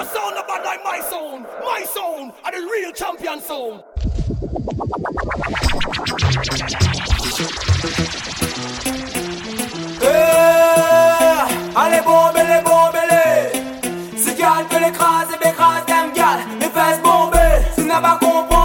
Your sound not like my sound. My sound and the real champion sound. Hey, allez bon, allez bon, les. Si gal peut l'écraser, m'écrase, damn gal, mes fesses bombées. Si n'a pas compris.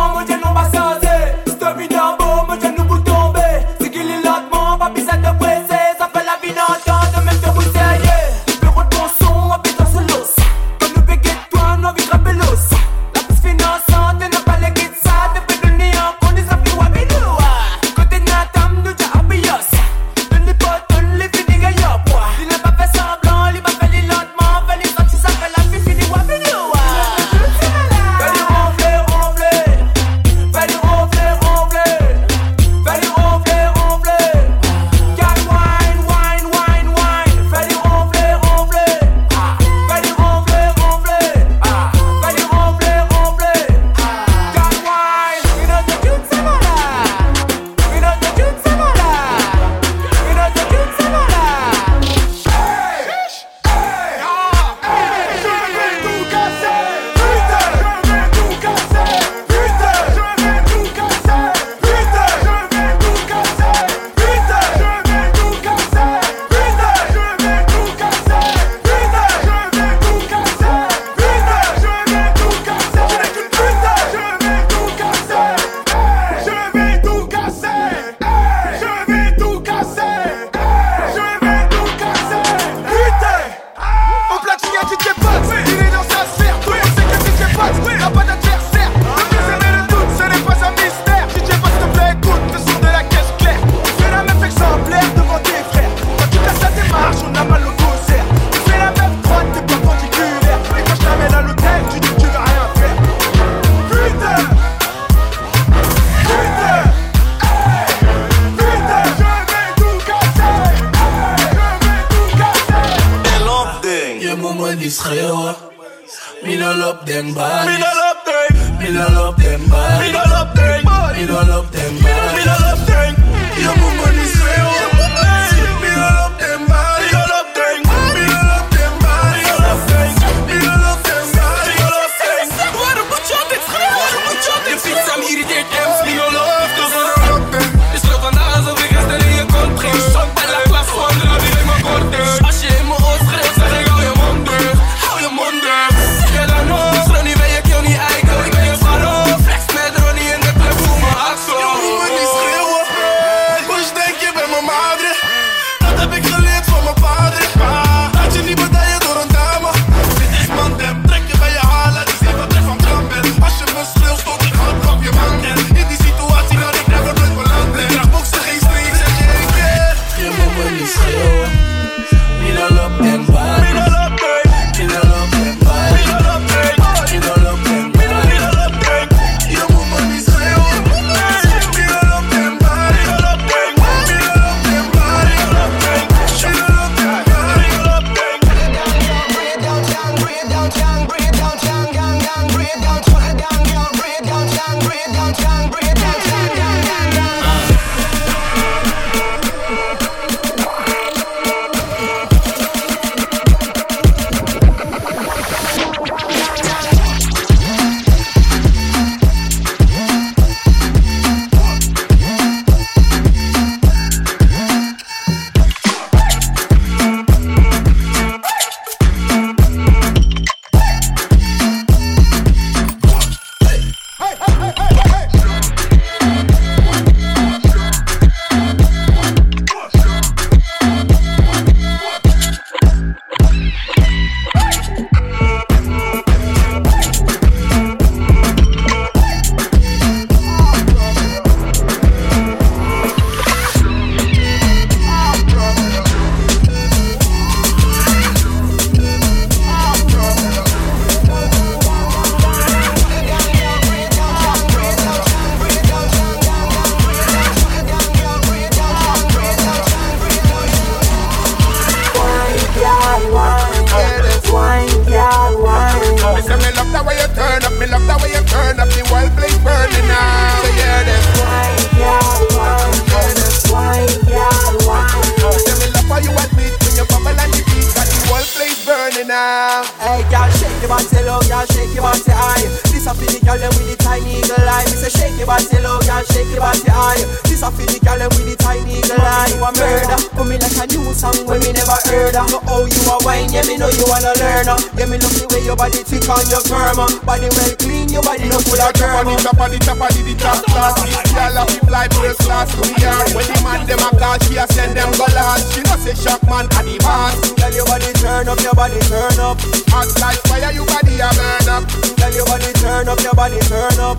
Me know you wanna learn. Uh. Yeah me love the way your body thick on your firm. Uh. Body well clean, your body no full of germ. Uh. The top of the top of the top class. This girl a fi fly first class. We are when the man them a call, she a send them go last. She no say shock man a the boss. Girl, your body turn up, your body turn up. Hot like fire, you body a burn up. Girl, your body turn up, your body turn up.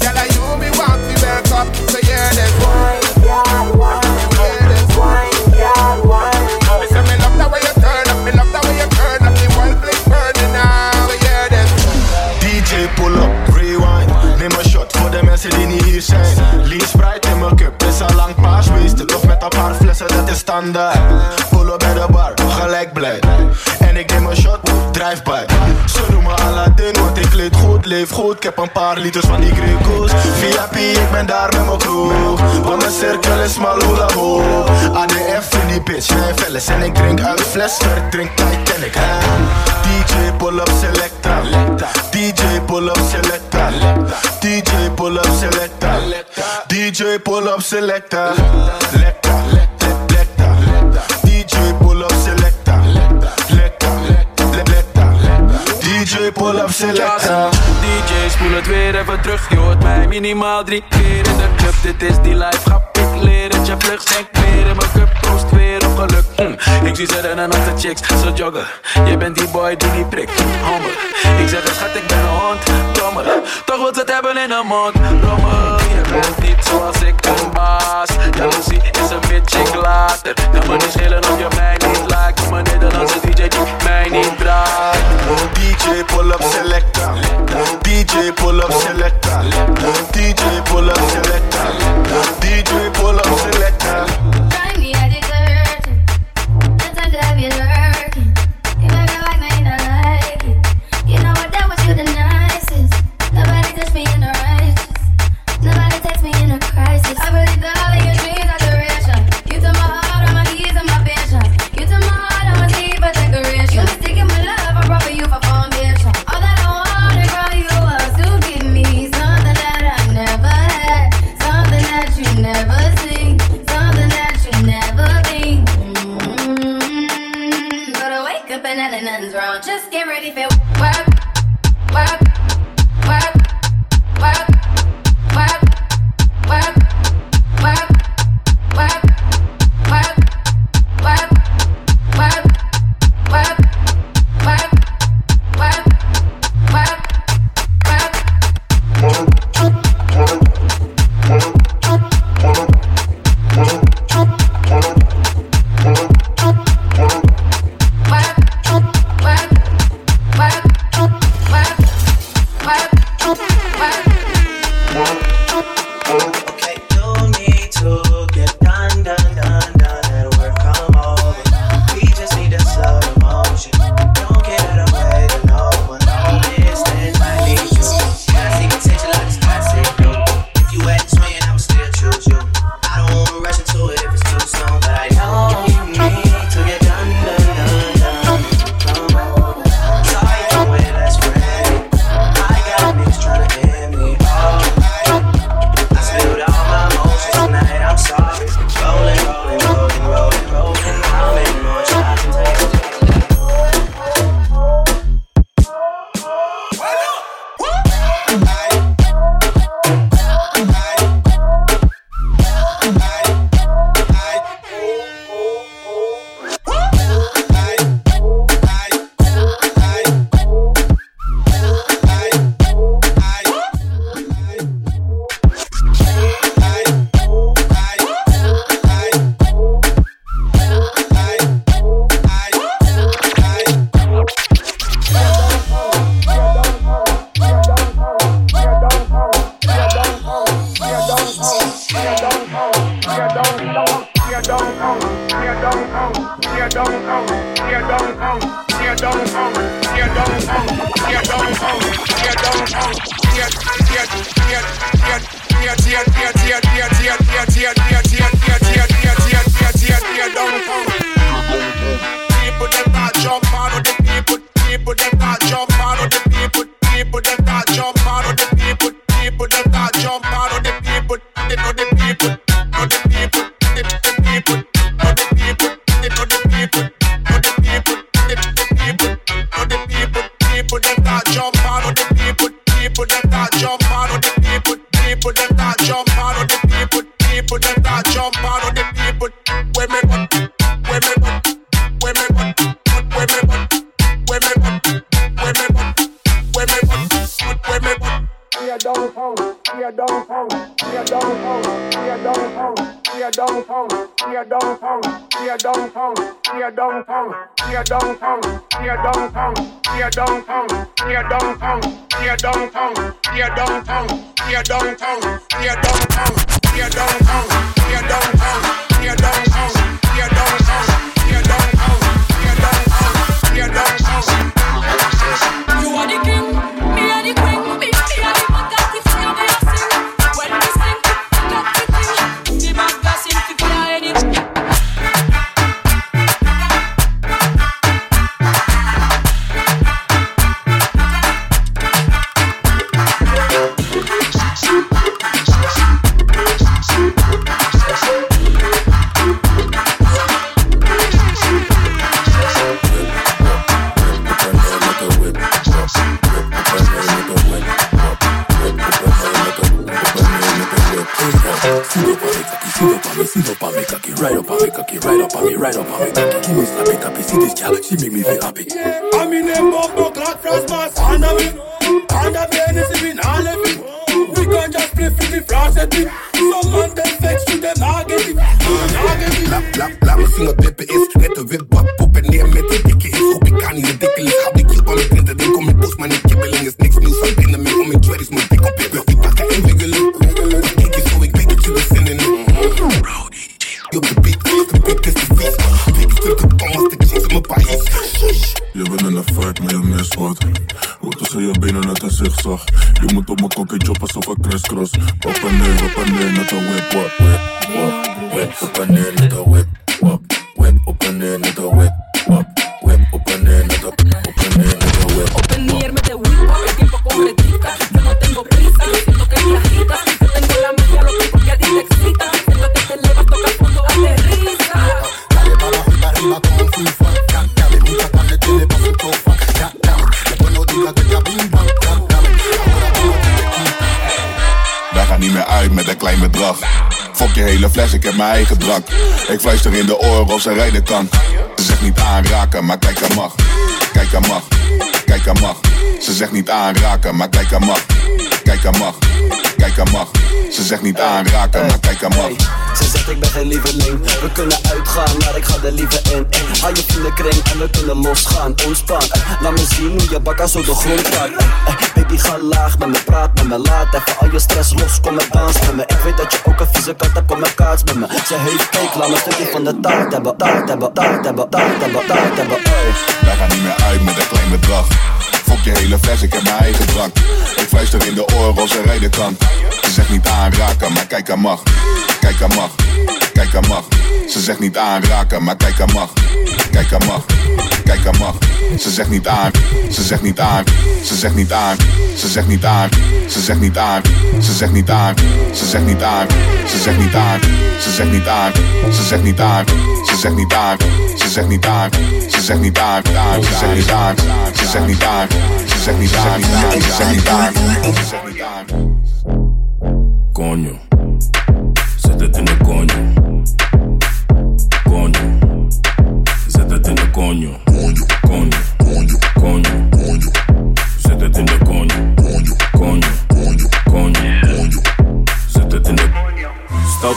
Girl, I you me want to wake up. So yeah, then Wine, girl, wine, mensen die niet hier zijn. Lean Sprite in mijn cup, is al lang paars Wees of met een paar flessen, dat is standaard. Up bij de bar, gelijk blij. En ik neem een shot, drive by. Ze noemen Aladdin, want ik kleed goed, leef goed. Ik heb een paar liters van die Greco's VIP, ik ben daar met mijn crew. Want mijn cirkel is maar hula hoop ADF in die bitch, mijn velles En ik drink uit fles, drink Titanic? DJ pull up selecta DJ pull up selecta DJ pull up selecta DJ pull up selecta Lecta Lecta DJ pull up selecta Lecta Lecta DJ pull up selecta DJ spoel het weer even terug. Je hoort mij minimaal drie keer in de club. Dit is die life grap. Ik leer het je vlug Schenk meer in mijn cup Proost weer Hm, Ik zie ze rennen naar de chicks. Zo joggen. Je bent die boy die die prikt Ik zeg het schat ik ben een hond. Dommer. Toch wil ze het hebben in de mond. Rommel Je bent niet zoals ik een baas. Jaloezie is een bitch ik later Kan me niet schelen of je mij niet Mijn Nederlandse DJ You are the king, cocky right up on me, right up on me cocky. Give me slap it up, see this girl, she make me feel happy. I mean, them bumbo clock frost mask under me, under me, and it's even all of it. We can't just play flippy the at it. Some man them flex to them, I get it, I get it. Lap, lap, lap, single pepper is net a whip, but poop and name it, take it, hope it can't even take it. Have the clip on it, then come me push money, keep it in his next. Je bent in een fight, maar je mist wat. Hoe tussen je benen net een zigzag. Je moet op mijn kokkie choppen alsof ik crisscross. Op en neer, op en neer, net een whip, wap, whip, wap. Whip, op en neer, net een whip, wap. Whip, op en net een whip, wap. Whip, op en net een, klein bedrag. Fok je hele fles, ik heb mijn eigen drank. Ik fluister in de oren of ze rijden kan. Ze zegt niet aanraken, maar kijk aan mag. Kijk aan mag, kijk aan mag. Ze zegt niet aanraken, maar kijk aan mag. Kijk aan mag, kijk aan mag. Ze zegt niet aanraken, maar kijk aan mag. Ze zegt ik ben geen lieveling. We kunnen uitgaan, maar ik ga er liever in. Eh, Hou je vriendenkring en we kunnen losgaan. Ontspan, laat me zien hoe je bakka zo de grond raakt eh, eh, Baby ga laag met me, praat met me. Laat even al je stress los, kom en dans met me. Ik weet dat je ook een vieze kat hebt, kom en kaats met me. Ze heeft cake, laat me een stukje van de taart hebben. Taart hebben, taart hebben, taart hebben, taart hebben. Wij gaan niet meer uit met een klein bedrag. Fok je hele fles, ik heb mijn eigen drank. Ik fluister in de oren of ze rijden kan. Ze niet aanraken, maar kijk aan mag. Kijk aan mag, kijk aan mag. Ze zegt niet aanraken, maar kijk aan mag. Kijk aan mag, kijk aan mag. Ze zegt niet aan, ze zegt niet aan, ze zegt niet aan, ze zegt niet aan, ze zegt niet aan, ze zegt niet aan, ze zegt niet aan, ze zegt niet aan, ze zegt niet aan, ze zegt niet aan, ze zegt niet aan, ze zegt niet aan, ze zegt niet aan, ze zegt niet aan, ze zegt niet aan, ze zegt niet aan, ze zegt niet aan, ze zegt niet aan. desde que nos coño.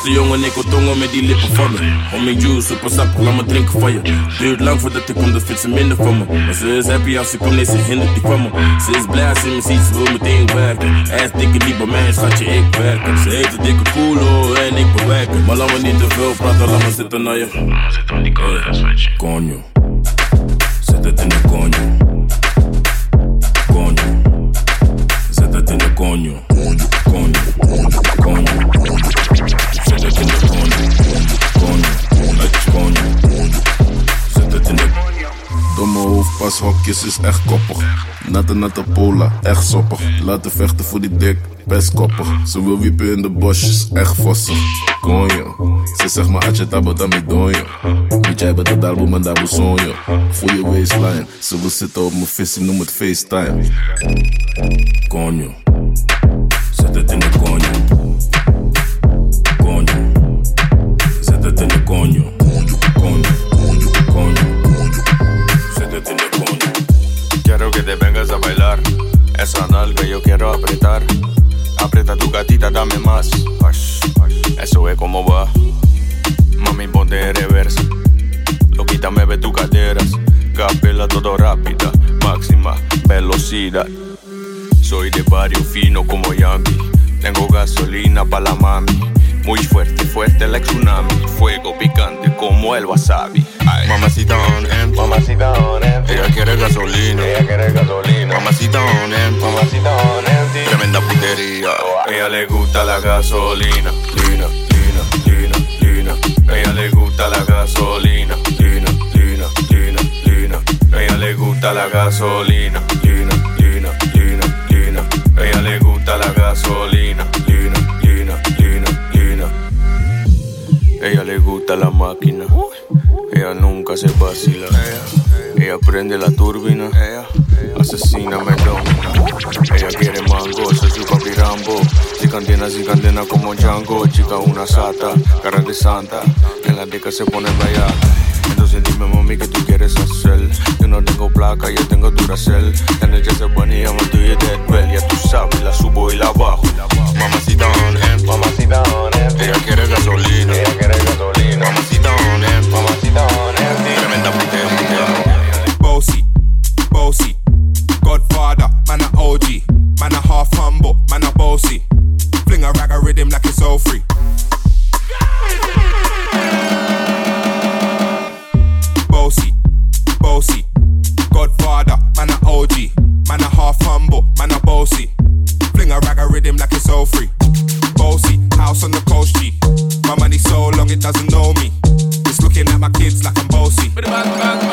Stoute jongen, ik wil tongen met die lippen van me. Om mijn juice, super sap, laat me drinken van je. Duurt lang voordat ik kom, dat vindt ze minder van me. Maar ze is happy als ze komt, nee, ze hindert die van me. Ze is blij als ze me ziet, ze wil meteen werken. Hij is dikke niet bij mij, schatje, ik werk. Ze heeft een dikke koelo en ik bewerken. Maar laat me niet te veel praten, laat me zitten naar je. Zit aan die Coño, zet het in de coño. Coño, zet het in de coño. Coño, coño, Hoofdpas hokjes is echt koppig. Natte natte pola, echt soppig. Laten vechten voor die dik, best koppig. Ze wil wiepen in de bosjes, echt vossig. Konjo, ze zegt maar atje tabo dami donjo. Weet jij bij dat album en daar sonjo. Je waistline, ze wil zitten op mijn visie, noem het FaceTime. Konjo, zet het in de konjo. Konjo, zet het in de konjo. Konjo, konjo. Zet que te vengas a bailar. Esa nalga yo quiero apretar. Aprieta tu gatita, dame más. Eso es como va. Mami, ponte reversa. Loquita, me ve tu caderas. Capela todo rápida, máxima velocidad. Soy de barrio fino como Yankee. Tengo gasolina para la mami. Muy fuerte, fuerte like tsunami. Fuego picante como el wasabi. Ay. Mamacita on. Mamacita on. Ella quiere gasolina. Ella quiere gasolina. Mamacita on. Mamacita on. Tremenda putería. Ella le gusta la gasolina. Lina, lina, lina, lina. Ella le gusta la gasolina. Lina, lina, lina, lina. Ella le gusta la gasolina. Lina, lina, lina, lina. Ella le gusta la gasolina. Lina, lina, lina, lina. Ella le gusta la máquina. Ella nunca se vacila. Ella prende la turbina. Asesina me. Ella quiere mango, soy su papi. Si candena, si candena como Django. Chica, una sata, cara de santa. En la disca se pone bella. Entonces dime, mami, ¿qué tú quieres hacer? Yo no tengo placa, yo tengo Duracell. En el Jesse Bunny, llamo tú y Dead Bell. Ya tú sabes, la subo y la bajo. Mamacita on empty. Mamacita on empty. Ella quiere gasolina. Ella quiere gasolina. Tremenda putea, Bossy, bossy, Godfather, man a OG, man a half humble, man a bossy. Fling a rag a rhythm like it's all free. Bossy, bossy, Godfather, man a OG, man a half humble, man a bossy. Fling a rag a rhythm like it's all free. Bossy, house on the coast G. My money so long it doesn't know me. It's looking at my kids like I'm bossy. Hey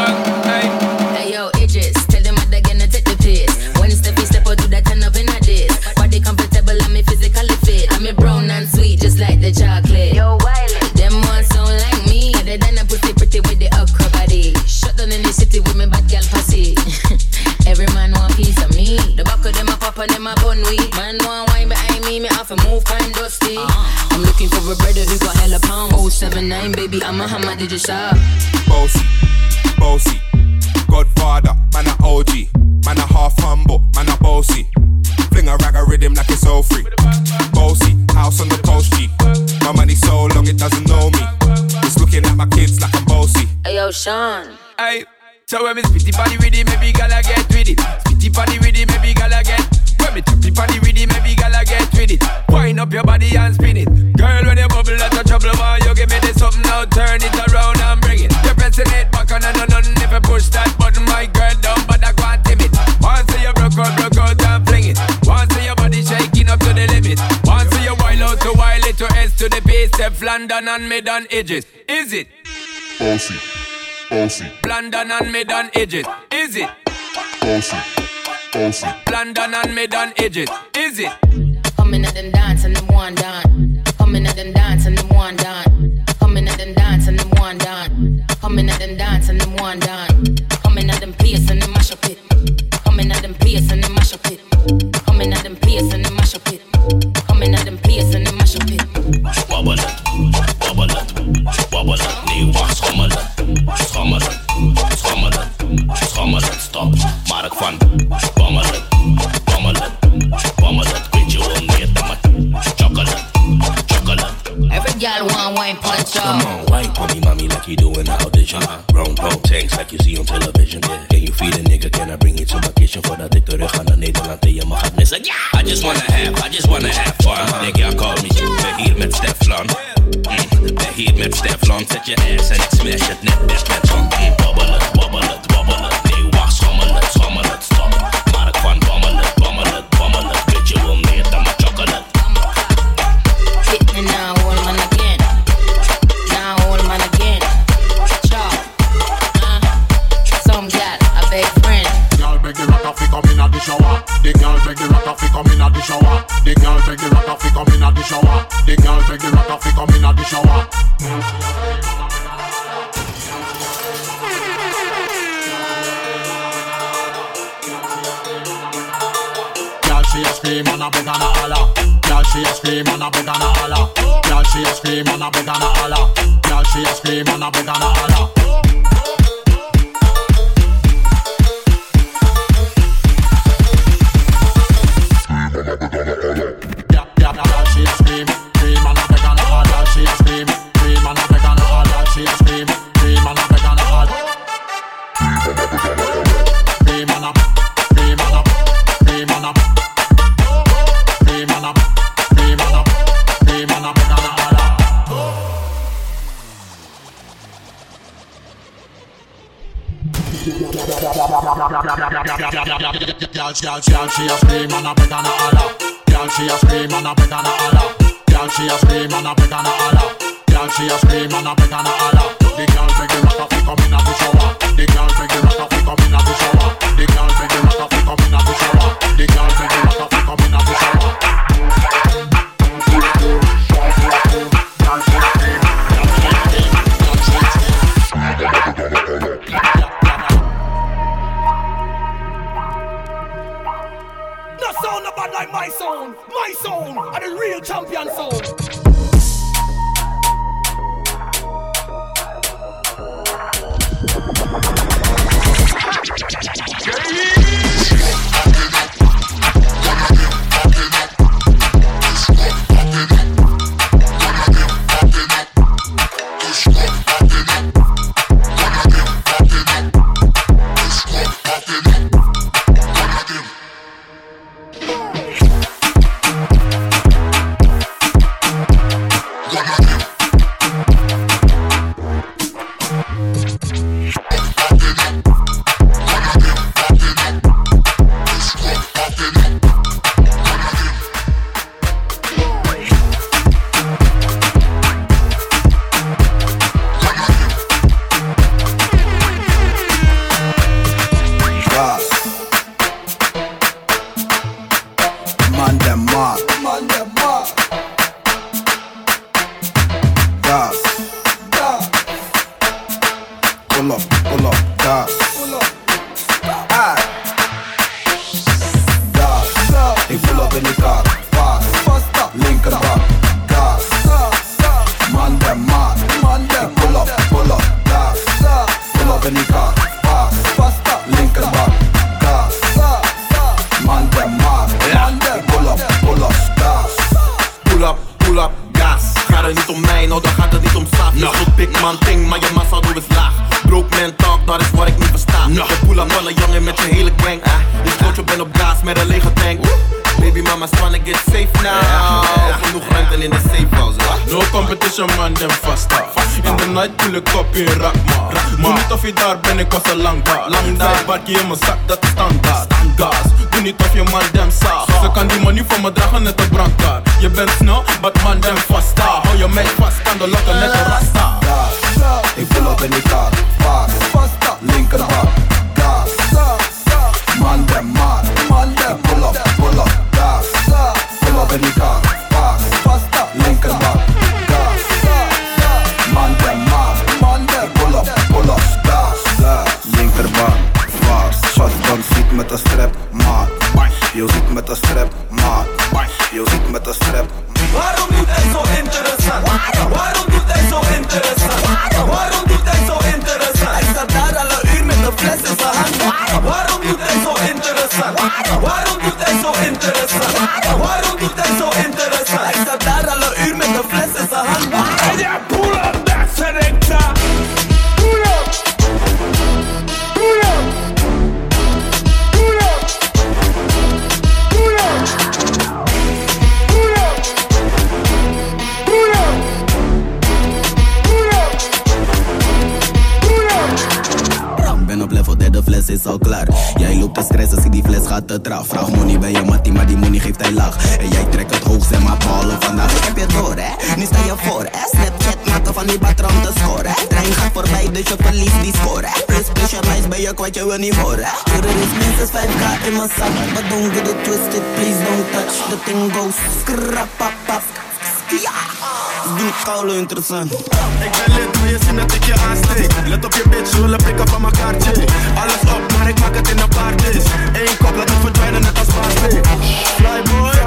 hammer, did? Bossy, bossy, Godfather, man a OG, man a half humble, man a bossy. Fling a rag a rhythm like it's all free. Bossy, house on the coast G. My money so long it doesn't know me. It's looking at my kids like I'm bossy. Hey yo, Sean. Hey, so when me spitty body with it, maybe gala get London and mid on edges. Is it? Bossy, bossy, London and mid on edges. Is it? bossy, bossy. London and mid on edges. Is it? Coming at them dance and them one done. Coming at them dance and them one done. Coming at them dance and them one done. Coming at them dance and them one done. Wabbalat, nee wacht, schommelet, schommelet, schommelet, schommelet, stop, Mark van, Girl, girl, she a scream a a she a scream a a she a scream a a she a scream a a. The the come inna the shower. The girl beg the rocker fi come inna the shower. The girl beg the rocker fi come inna the shower. The the come inna the shower. My sound are the real champion sound. Gas. Competition man, them faster. In the night pull ik op in rak maar. Doe niet of je daar ben, ik was al lang daar. Lang daar, barkie in mijn zak, dat is standaard. Gas, doe niet of je man dem zaag. Ze kan die money voor me dragen, net een brandkaart. Je bent snel, but man dem faster. Hou je meid vast, kan de lokken net een rasta. Ik pull up in die kar. Fast. Linkerbak. Gas. Man them mad. Ik pull up, pull up, gas. Pull up in die. Jij loopt te stressen, zie die fles gaat te traag. Vraag money bij je mattie, maar die money geeft hij laag. En jij trekt het hoog, zeg maar ballen vandaag. Ik heb je door, hè? Nu sta je voor, hè? Snapchat maken van die batter om te scoren. Trein gaat voorbij, dus je verliest die score? Plus, plus ben je kwijt, je wil niet hè? Er is minstens 5k in mijn zak. But don't get it twisted, please don't touch. The thing goes. Ja, doe het koude interessant. Ik ben lid, wil je zien dat ik je aansteek? Let op je bitch, we willen pikken van mijn kaartje. Alles op, maar ik maak het in een paar days. Eén kop, laat het verdwijnen net als paasbeek. Flyboy,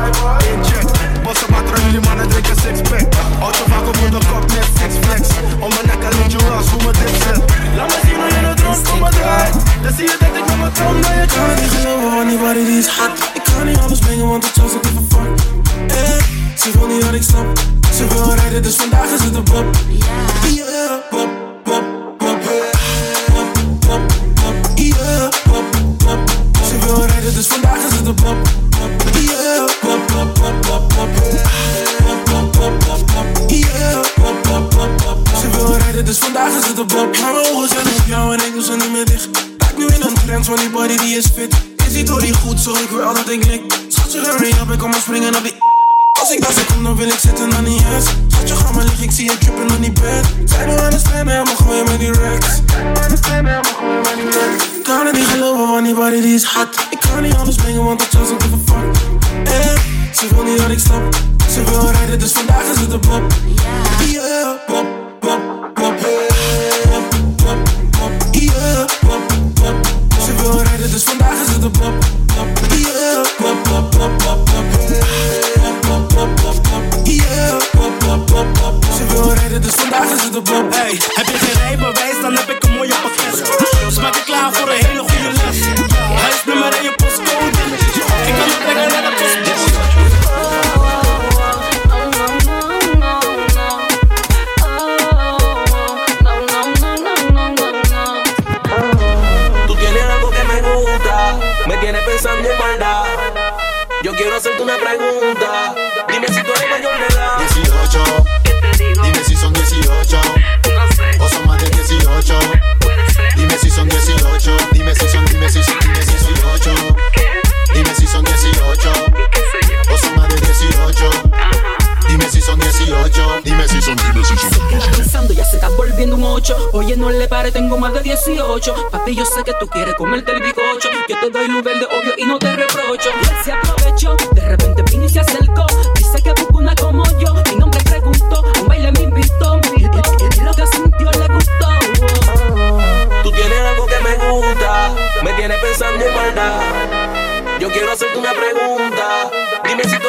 één check. Bossen water jullie mannen drinken sixpack. Auto vaak op de kop met six flex. Om mijn nek en je was hoe me dit zit. Laat me zien hoe je het droom voor me draait. Dan zie je dat ik met mijn trom naar je kan niet geloven want die body die is hot Ik kan niet alles brengen want het was ook even fuck eh, Ze wil niet dat ik snap Ze wil rijden dus vandaag is het een pop pop, pop, pop Pop, pop, pop pop, pop Ze wil rijden dus vandaag is het een pop pop, pop, pop, pop, pop Pop, pop, pop, pop, pop pop, pop, pop, pop Ze wil rijden vandaag is het een. Maar mijn ogen zijn op jou en ze niet meer dicht. Raak nu in een trend van die body die is fit. Is die door goed zo, ik wil dat ik lik. Schatje, hurry up, ik kom maar springen op die... Als ik daar zit, kom, dan wil ik zitten naar niet eens. Schatje, ga maar liggen, ik zie je trippen aan die bed. Zijn nu aan het stemmen, helemaal gooien met die racks. Aan die. Ik kan het niet geloven, want die die is hot. Ik kan niet anders springen, want just don't give a fuck. Eh, ze wil niet dat ik stop. Ze wil rijden, dus vandaag is het een pop. Yeah, pop. the boom, hey. Heb je no le pare, tengo más de 18 Papi yo sé que tú quieres comerte el bicocho Yo te doy luz verde obvio y no te reprocho. Y él se aprovechó, de repente vino y se acercó. Dice que busca una como yo, mi nombre preguntó un baile me invitó, y lo que sintió le gustó. Tú tienes algo que me gusta, me tienes pensando en maldad. Yo quiero hacerte una pregunta. Dime si tú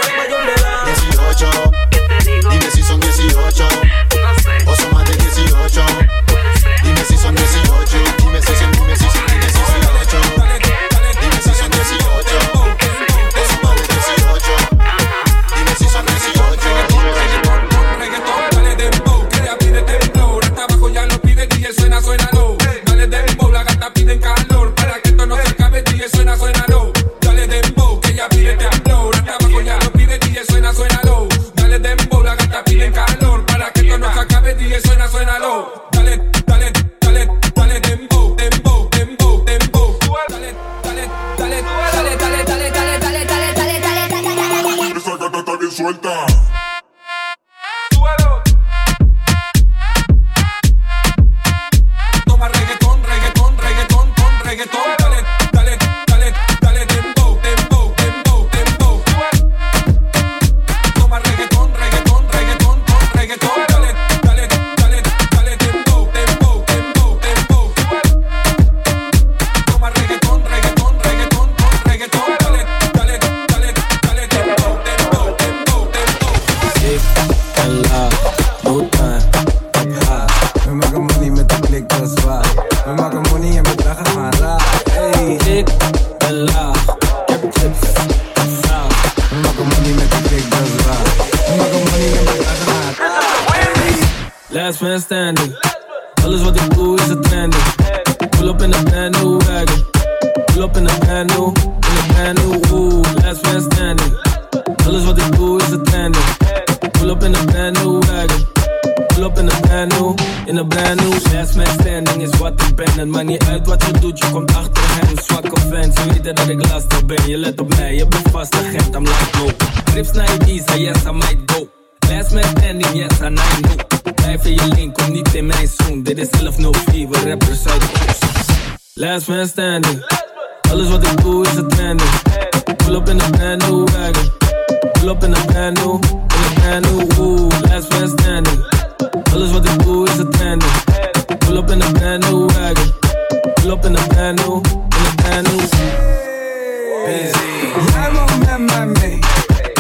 Fans, ze dat ik lastig ben. Je let op mij, je bent vast agent, I'm like no. Trips naar Ibiza, yes I might go. Last man standing, yes I know. Blijf in je link, kom niet in mijn zoen. Dit is 1104, we rappers uit oost. Last man standing. Alles wat ik doe is het trending. Pull up in a brand new wagon. Pull up in a brand new, in a brand new, ooh, last man standing. Alles wat ik doe is het trending. Pull up in a brand new wagon. Pull up in a brand new, in a brand new. Jij met mij mee,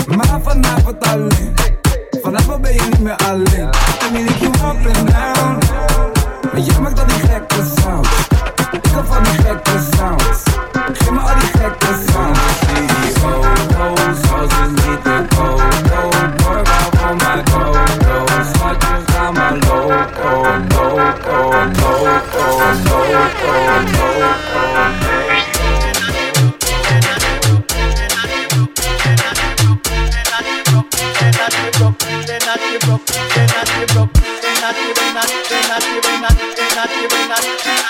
maar vanavond alleen. Vanavond ben je niet meer alleen. En ik je up and down. Maar jij maakt al die gekke sounds. Ik hou van die gekke sounds. Geef me al sounds. not, you're not, you're not, you're not.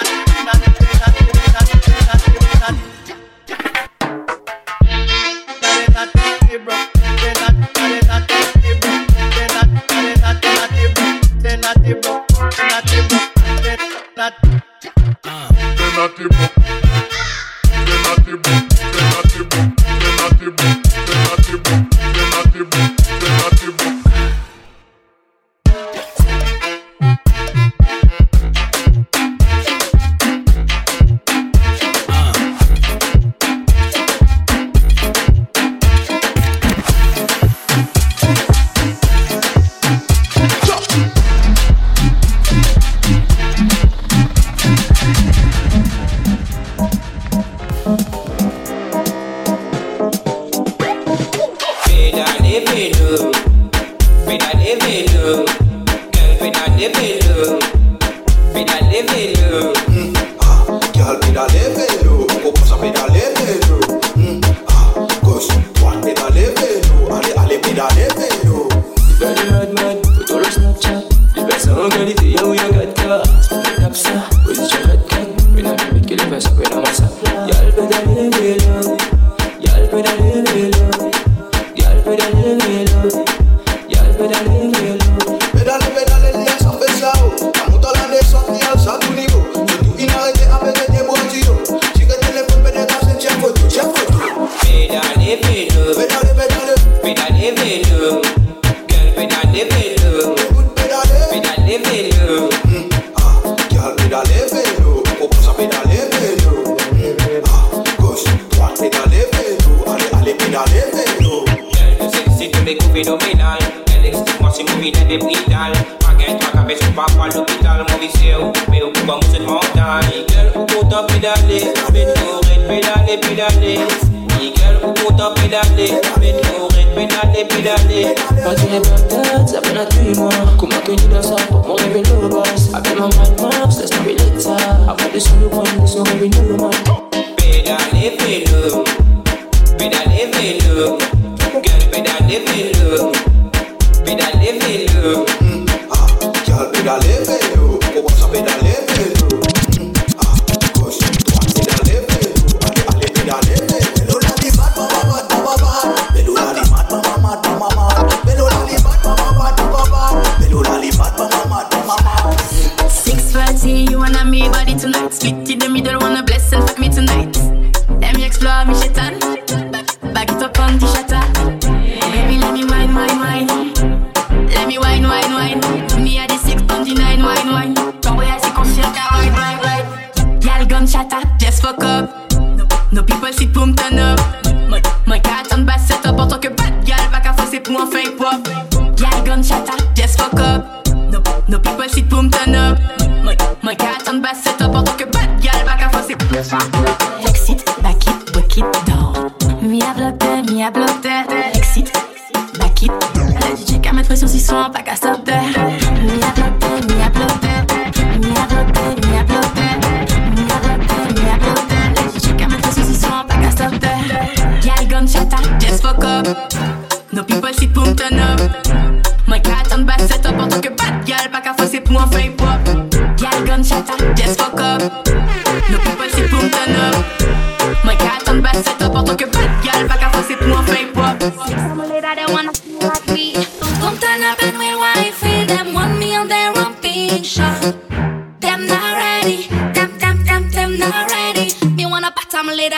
F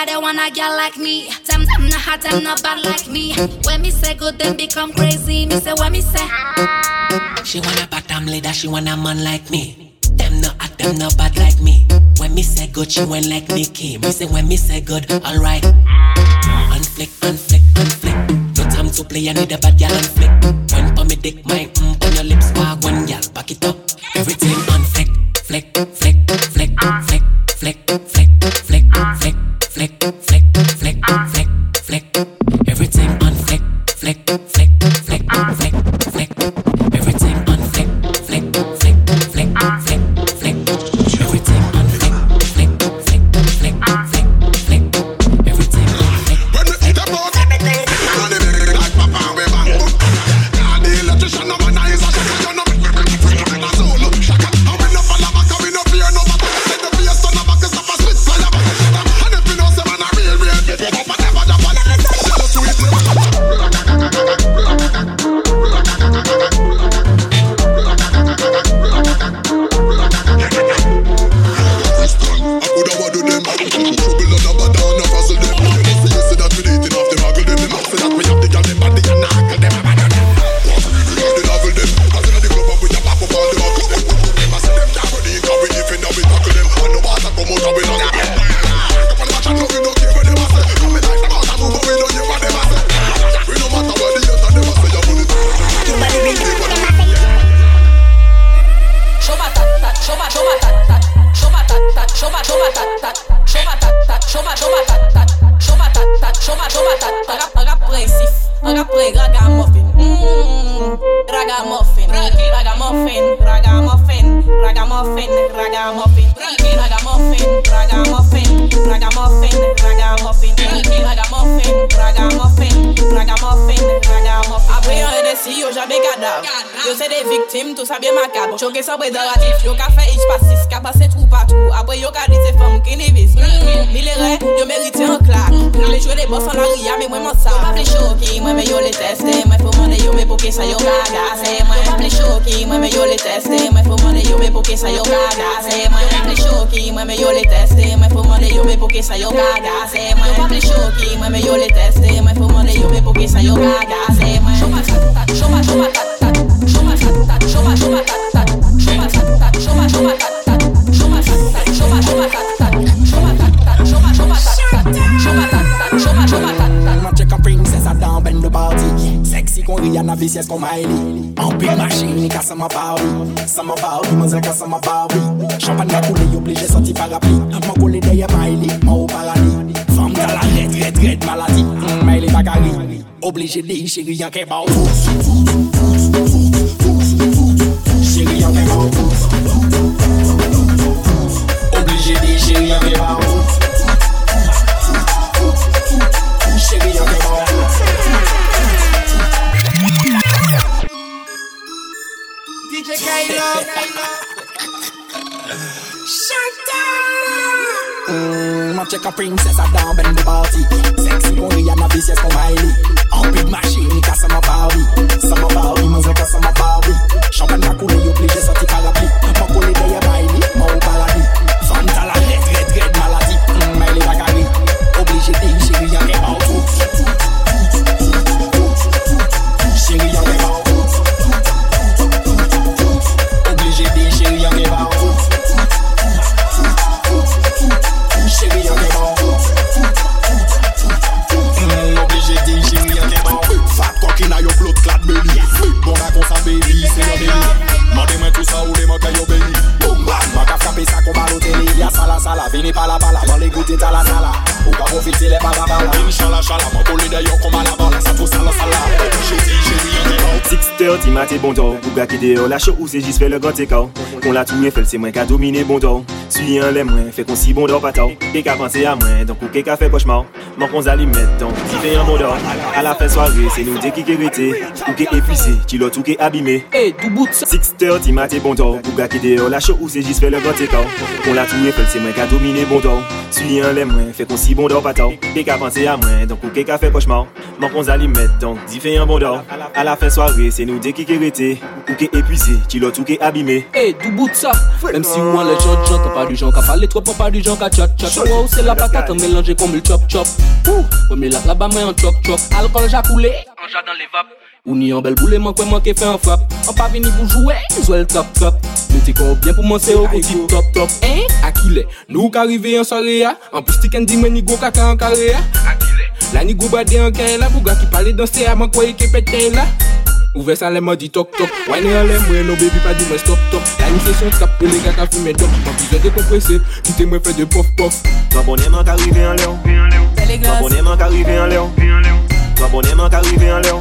they want a girl like me. Them them not hot Them not bad like me. When me say good, then become crazy. Me say when me say. She want a bottom leader, she want a man like me. Them not hot, them not bad like me. When me say good, she went like Nikki. Me say when me say good, alright. Unflick, unflick, unflick. No time to play, I need a bad girl unflick. When on me dick, my mm on your lips, wag one girl, back it up. Everything unflick, flick, flick. Choma, choma, tata, agaprensif, agapren, ragamuffin. Mmm, ragamuffin, ragamuffin, ragamuffin, ragamuffin, ragamuffin, ragamuffin, ragamuffin, ragamuffin, ragamuffin, ragamuffin, ragamuffin, ragamuffin, ragamuffin, ragamuffin. Après, pati, yo jabe gadav. Yo se de viktim, tou sa be makab Choke sa bre yo ka fe ich pasis Ka pase trou patou, apre yo ka di se fom ki nevis mm. Mi le re, yo merite an klak. Nou le jwe de bos an aria, me mwen man sa. Yo pa ple choki, mwen me yo le teste. Mwen fo mande yo me poke sa yo bagase Mwen pa ple choki, mwen me yo le teste. Mwen fo mande yo me poke sa yo bagase Mwen pa ple choki, mwen me yo le teste. Mwen fo mande yo me poke sa yo bagase Mwen pa ple choki, mwen me yo le teste. Mwen fo mande yo me poke sa yo bagase vicious comme Miley Empire machine, ni casse ma Barbie Ça ma Barbie, mademoiselle casse ma Barbie. Champagne a coulé, obligé sorti parapluie. M'en coller derrière Miley, m'en au paradis la red, red, red maladie bagari Oblige de chéri yon ke ba ou Chéri yon ke ba ou Oblige de chéri yon ke ba ou Chéri yon ke ba ou DJ Kalo. Mm, man check a princess a down bend the party. Sexy con Rihanna vicious con Miley En big machine ka sa ma bawi Sa ma bawi man zè ka sa ma bawi Champagne ka koule yo oblige sorti parapluie ti mate bon to Pou gaki de yo la chou ou se jis fe le gante ka Kon la touye fel se mwen ka domine bon to Suyen le mwen fe kon si bon do pata Ke ka panse a mwen, donkou ke ka fe koshma Mwen kon zali metan, si te yon modan A la fe soare, se nou de ki kerete Ou ke epise, kilot ou ke abime E, tou bout sa 6.30 bon tan, pou ga ki deyo la chou ou se jis fe le vante kan Kon la touye fel se mwen ka domine bon tan Suye an le mwen, fe kon si bon dan patan Ke ka panse a mwen, don pou ke ka fe pochman Mwen kon si A la fe soare, se nou de ki kerete Ou ke epise, kilot ou ke abime E, tou bout si ou an le chot chot, an pa du jan ka trop An pa du jan ka chot chot la patate, an melange kom le chop chop Pweme lak la ba mwen an chok chok Alkol jakoule, anja dan le vap Ou ni an bel boule man kwen man ke fe an frap An pa vini pou joue, zwe l top top. Meti ko bien pou monse ou pou ti top top. Hein, akile, nou ka rive yon sore ya ah. An pou stiken di men ni go kaka an kare ya Akile, ah. la ni go bade an ken la Pou ga ki pale danse a ah, man kwe ke eh, peten la Ouve sa lèman di tok tok. Wane an lèm wè nou bebi pa di mwen stop top La yon se son tap e le gata fume dok Mwen bizon de komprese, ki te mwen fè de pof pof. Mabonèman ka rive an lèw Mabonèman ka rive an lèw Mabonèman ka rive an lèw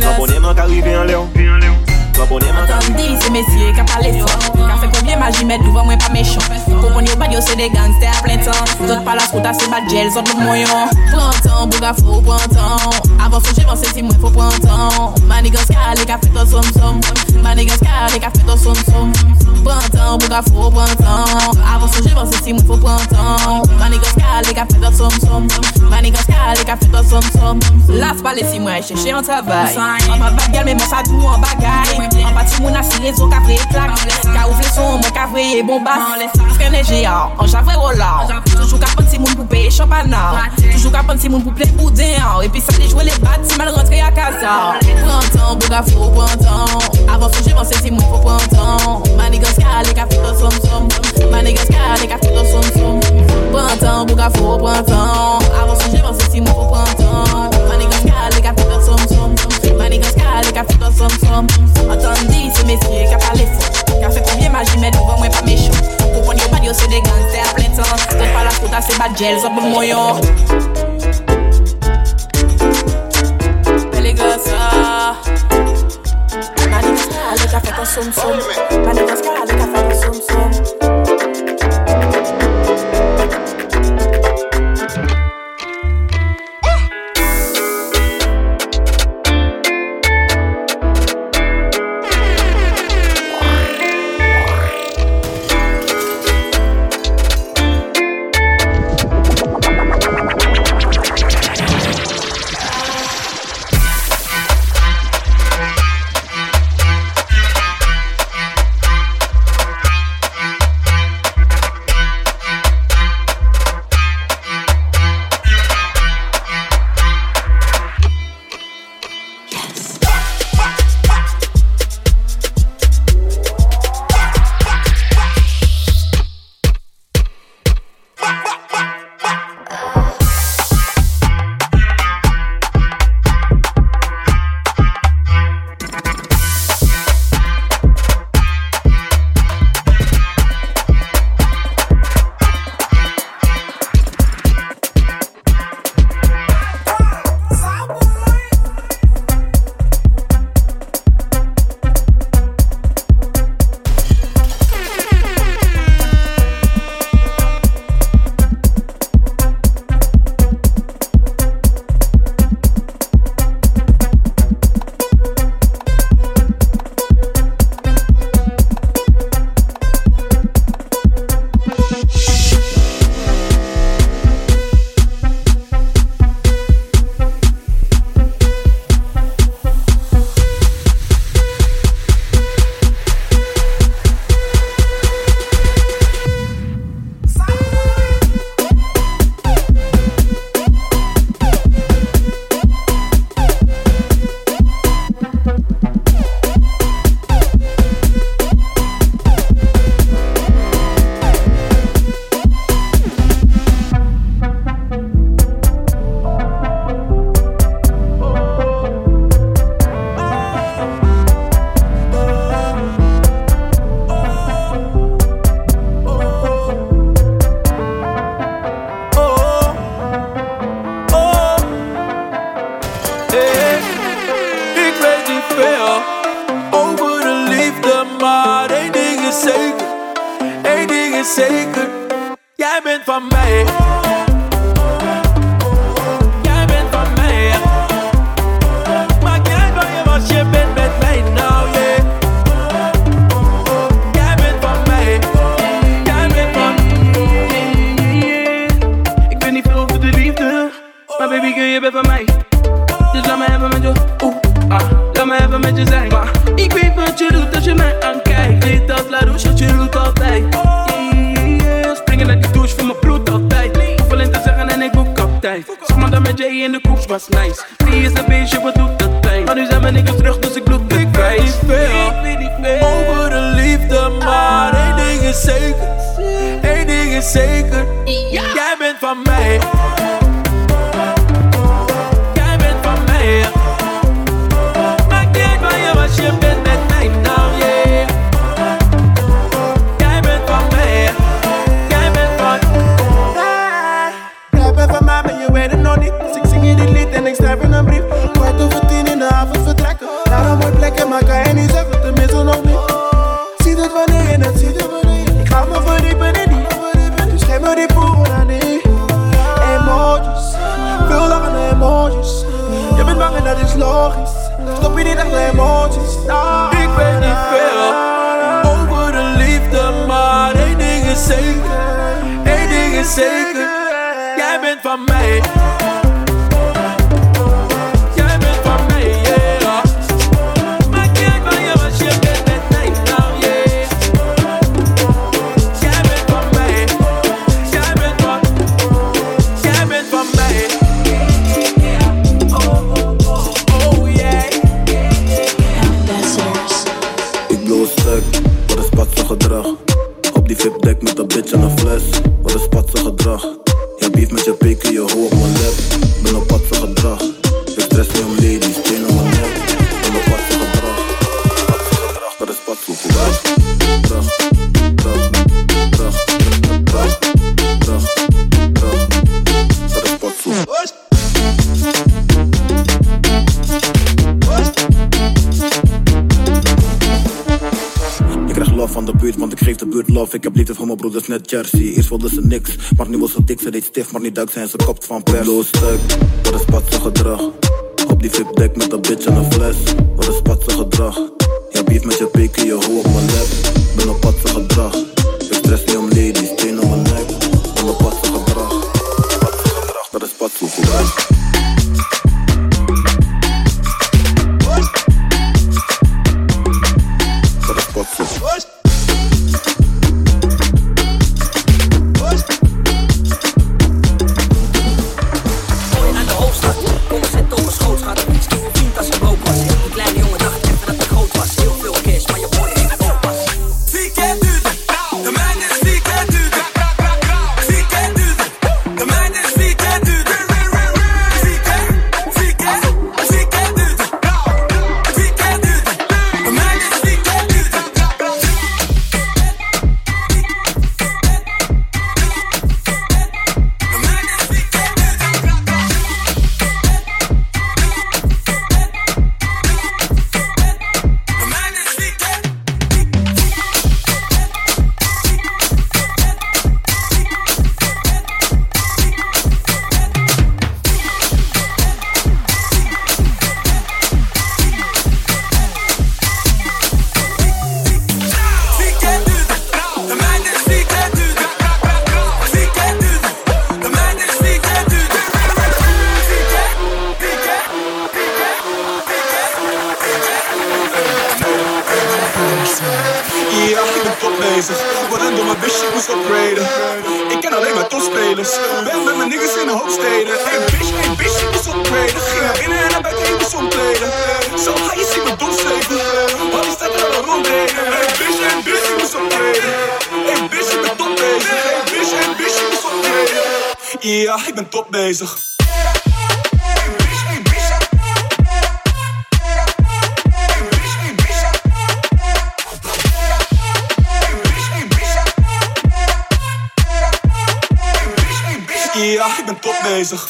Mabonèman ka rive an lèw Kompone man Antondi, se mesye ka pale fok Ka fe konbye maji met duvan mwen pa mechon Kompone yo bad yo se de gangster a plen tan Zot palas kouta se bat jel, zot nou mwoyon Prantan, bouga fo prantan Avon fo jevan se si mwen fo prantan Manigas ka ale ka feto som som Manigas ka ale ka feto som som Prantan, bouga fo prantan Avon fo jevan se si mwen fo prantan Manigas ka ale ka feto som som Manigas ka ale ka feto som som Las pale si mwen cheche an travay men mwen sa an bagay An pati moun asire zo ka vreye klak Ka ou vle son moun ka vreye bombas Frene jeyan, an javre rolan Toujou ka pon ti moun pou peye champanan Toujou ka pon ti moun pou ple boudin. E pi sa li jwe le bat si mal rentre a kazan Prantan, bouga fwo prantan Avon fouje van se ti moun fwo prantan Manigas ka ale ka fito som som. Manigas ka ale ka fito som som. Prantan, bouga fwo prantan Avon fouje van se ti moun fwo prantan Manigas ka ale ka fito som som. Calé qu'a fait ton som som. Entendez, c'est messieurs qui a parlé fort Qui a fait combien magie mais devant moi pas méchant Pour qu'on y pas dire c'est des gangsters à plein temps D'autres pas la faute à ces bad gels, ça bon moyen Les gars, ça Manigas calé qu'a fait ton som som. Calé qu'a fait ton som som vibe en je weet het nog niet. Dus ik zing je dit lied en ik schrijf in een brief. Kwart over tien in de avond vertrekken. Naar een mooi plekje, maar kan je niet zeggen, tenminste nog niet. Ziet het wanneer je het ziet, het wanneer je Ik ga me verdiepen in die. Dus geef me die poeder niet. Emojis, veel lachende emojis. Je bent bang en dat is logisch. Stop je niet achter emojis. Ik weet niet veel over de liefde, maar één ding is zeker. Eén ding is zeker. I made mijn broeders net jersey Eerst wilden ze niks, maar nu was ze dik Ze deed stif, maar nu duik zijn ze kop van pers Loos stuk, eh, wat is patse gedrag Op die vipdek met een bitch en een fles. Wat is patse gedrag Je beef met je pik je hoe op mijn lap Ben op patse gedrag Ik stress niet om ladies, steen om mijn nek. Ben op patse gedrag Patse gedrag, dat is patse gedrag bezig. Ja, ik ben top bezig.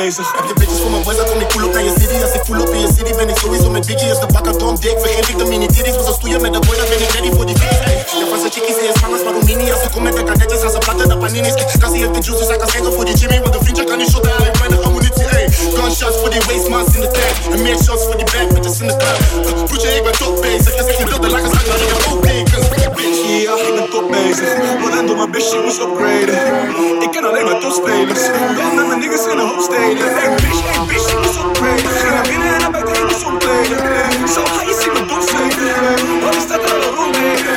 Bezig. Heb je bitches voor mijn boys, dan kom ik cool op naar je city. Als ik full op in je city, ben ik sowieso met Biggie. Als de bakker dom dik, vergeet ik de mini-titties. Was een stoeien met de boy, dan ben ik ready voor die. Ey, je van zijn chickies en je smangers, maar Roemini. Als ik kom met de kadetjes, gaan ze platten de paninis. Kassie heeft de juice, dus hij kan schenken voor die Jimmy. Want een vriendje kan niet shotten, ammunitie. Ey, gunshots voor die waste mass in de tank. En meer shots voor die bad bitches in de club. Broertje, ik ben top bezig. Je zegt je wilt de lakkers uit, maar ik heb ook tekens. Bitch, ja, ik ben top bezig. Worden door mijn bitch, ik moest upgraden. Ik ken alleen maar topspelers. Ben met mijn niggas in de hoofdsteden. Hey bitch, hey bitch, ik moest upgraden. Ga naar binnen en naar buiten, ik moest omkleden. Zo ga je zien me dopsteken. Want ik sta er al rondheen.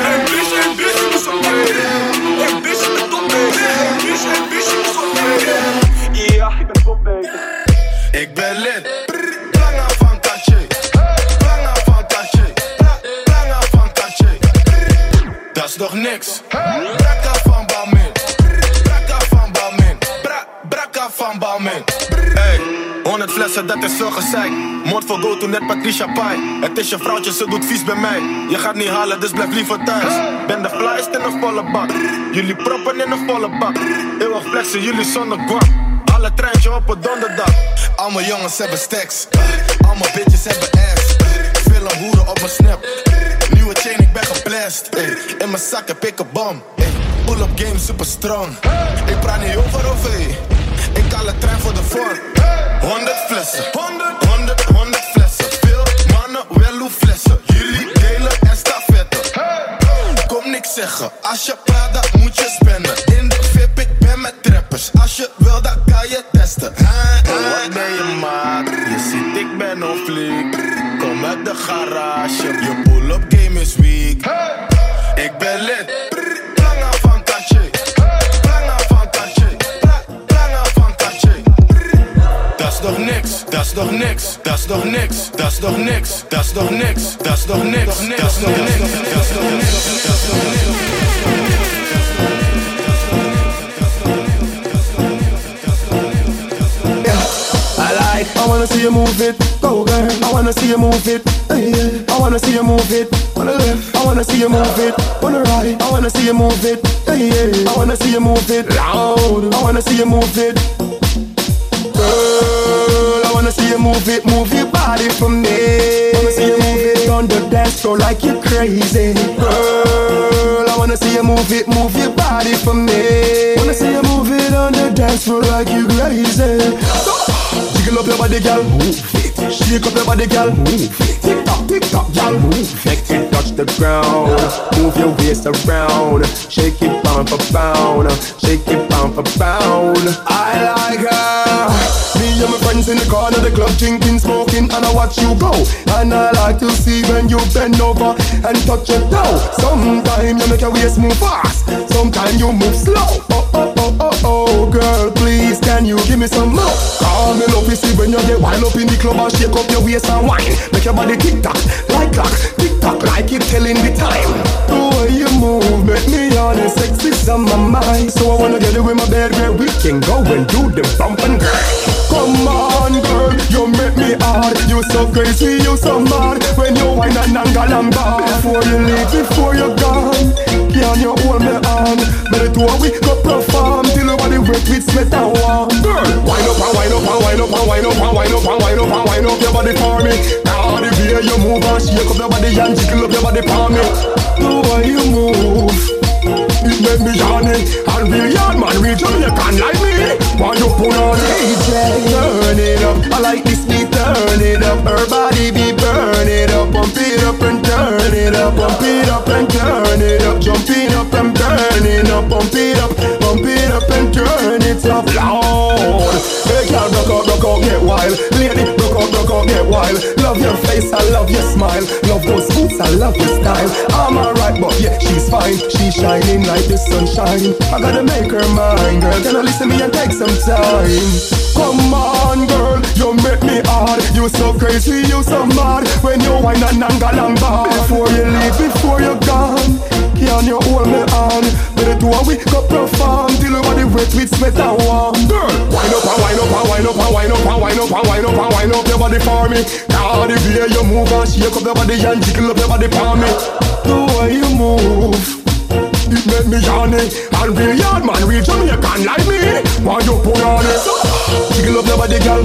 Niks. Brakka van Balmin. Brakka van Balmin. Bra, brakka van Balmin. Hey, 100 flessen, dat is veel gezeik. Moord voor go to net Patricia Pai. Het is je vrouwtje, ze doet vies bij mij. Je gaat niet halen, dus blijf liever thuis. Ben de flyest in een volle bak. Jullie proppen in een volle bak. Eeuwig flexen, jullie zonder guap. Alle treintje op een donderdag. Al mijn jongens hebben stacks. Al mijn bitches hebben ass. Veel hoeren op mijn snap. Nieuwe chain, ik ben geblest. Ey, in mijn zak heb ik een bom. Ey, pull up game super strong. Ik praat niet over OV. Ik haal een trein voor de vorm. 100 flessen. 100, 100, 100 flessen. Veel mannen, wel hoe flessen. Jullie delen en stafetten. Kom niks zeggen. Als je praat, dan moet je spenden. In de VIP, ik ben met trappers. Als je wil, dan kan je testen. Hey, wat ben je maat? Je ziet, ik ben op fleek. Kom uit de garage. Je pull-up game Ik ben lid. Planga van Tache. Planga van Tache. Planga van Tache. Dat is nog niks, dat is nog niks, dat is nog niks, dat is nog niks, dat is nog niks, dat is nog niks, dat is nog niks. I wanna see you move it, go girl. I wanna see you move it, hey. I wanna see you move it, on the left. I wanna see you move it, on the right. I wanna see you move it, hey. I wanna see you move it, loud. I wanna see you move it, girl. I wanna see you move it, move your body for me. Wanna see you move it on the dance floor like you're crazy, girl. I wanna see you move it, move your body for me. Wanna see you move it on the dance floor like you crazy. Jiggle up your body, girl. Move it. Shake up your body, girl. Move it. Tick tock, tick tock, girl. Move it. Make it touch the ground. Move your waist around. Shake it pound for pound. Shake it pound for pound. I like her. Me and my friends in the corner the club drinking, smoking, and I watch you go. And I like to see when you bend over and touch your toe. Sometimes you make your waist move fast. Sometimes you move slow. Oh oh oh oh oh, girl, please can you give me some more? Call me love, you see when you get wild up in the club and shake up your waist and wine. Make your body tick tock like clock, tick tock like you telling the time. The way you move make me honest, sexy on my mind. So I wanna get in my bed where we can go and do the bump and grind. Come on, girl, you make me hard. You so crazy, you so mad. When you whine and angle and bar. Before you leave, before you're gone, can you hold me on? Better do we go perform till your body wet with sweat and warm. Girl, wind up and wind up and wind up and wind up and wind up and wind up and wind up your body for me. Now the way you move and shake up your body and jiggle up your body for me. The way you move. It make me yawning And real yard man, real Jamaican like me. Want you put on DJ Turn it up, I like this beat Turn it up, her body be burn it up. Pump it up and turn it up. Pump it up and turn it up. Jump it up and burn it up. Pump it up, pump it up and it up Loud Hey girl, rock out, rock out, get wild. Lady, rock out, rock out, get wild. Love your face, I love your smile. Love those boots, I love your style. I'm alright, but yeah, she's fine. She's shining like the sunshine. I gotta make her mine, girl. Can you listen me and take some time? Come on, girl, you make me hard. You so crazy, you so mad. When you whine and angle and bar. Before you leave, before you're gone Can you hold me on? Better do a week up perform Till your body wet with sweat and warm Girl, wind up and wind up and wind up and wind up and wind up and wind up and wind up your body for me. Now the way you move and shake up your body and jiggle up your body for me. The way you move It make me horny And real yard man, real Jamaican like me. Why you pull on it? Jiggle up your body, girl.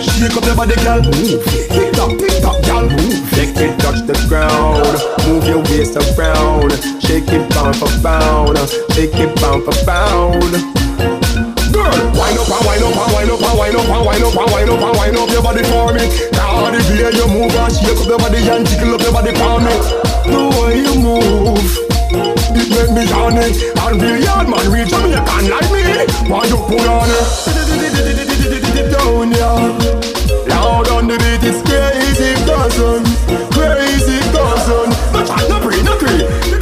Shake up your body, girl. Tick tock, tick tock, girl. Make it touch the ground. Move your waist around. Shake it pound for pound Shake it pound for pound Girl, wind up and wind up and wind up and wind up and wind up and wind up and wind up your body for me. Now the way you move and shake up your body and tickle up your body for me. The way you move, it make me on it And billiard man reach Jamaican like me. Why you put on it? Down yeah. Loud on the beat it's crazy cousin. Crazy cousin. But I'm no pray no pray